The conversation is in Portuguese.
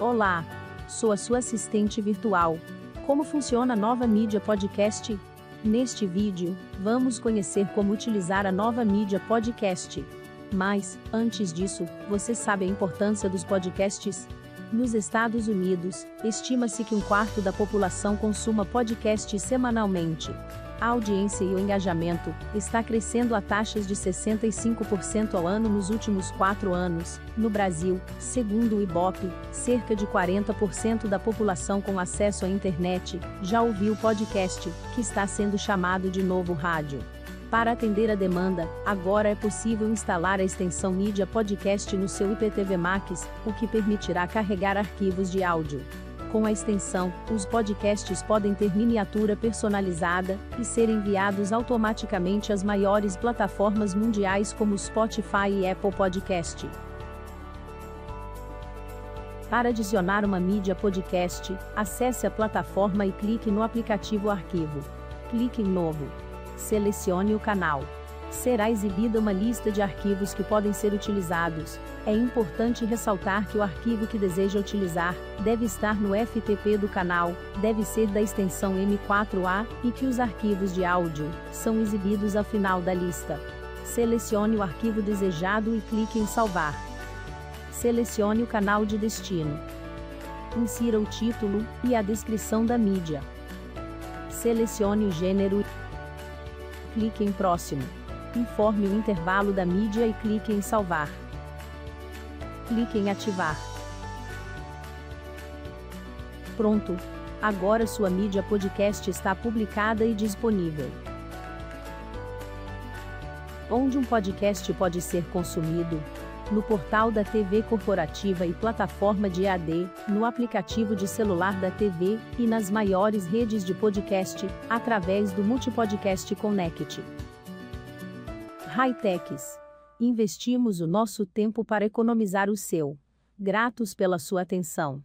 Olá, sou a sua assistente virtual. Como funciona a nova mídia podcast? Neste vídeo, vamos conhecer como utilizar a nova mídia podcast. Mas, antes disso, você sabe a importância dos podcasts? Nos Estados Unidos, estima-se que um quarto da população consuma podcasts semanalmente. A audiência e o engajamento está crescendo a taxas de 65% ao ano nos últimos quatro anos. No Brasil, segundo o IBOP, cerca de 40% da população com acesso à internet já ouviu podcast, que está sendo chamado de novo rádio. Para atender a demanda, agora é possível instalar a extensão Mídia Podcast no seu IPTV Max, o que permitirá carregar arquivos de áudio. Com a extensão, os podcasts podem ter miniatura personalizada e ser enviados automaticamente às maiores plataformas mundiais como Spotify e Apple Podcast. Para adicionar uma mídia podcast, acesse a plataforma e clique no aplicativo Arquivo. Clique em Novo. Selecione o canal será exibida uma lista de arquivos que podem ser utilizados. É importante ressaltar que o arquivo que deseja utilizar deve estar no FTP do canal, deve ser da extensão M4A e que os arquivos de áudio são exibidos ao final da lista. Selecione o arquivo desejado e clique em salvar. Selecione o canal de destino. Insira o título e a descrição da mídia. Selecione o gênero. Clique em próximo informe o intervalo da mídia e clique em salvar. Clique em ativar. Pronto! Agora sua mídia podcast está publicada e disponível. Onde um podcast pode ser consumido? No portal da TV corporativa e plataforma de EAD, no aplicativo de celular da TV e nas maiores redes de podcast, através do Multipodcast Connect. Hightechs. Investimos o nosso tempo para economizar o seu. Gratos pela sua atenção.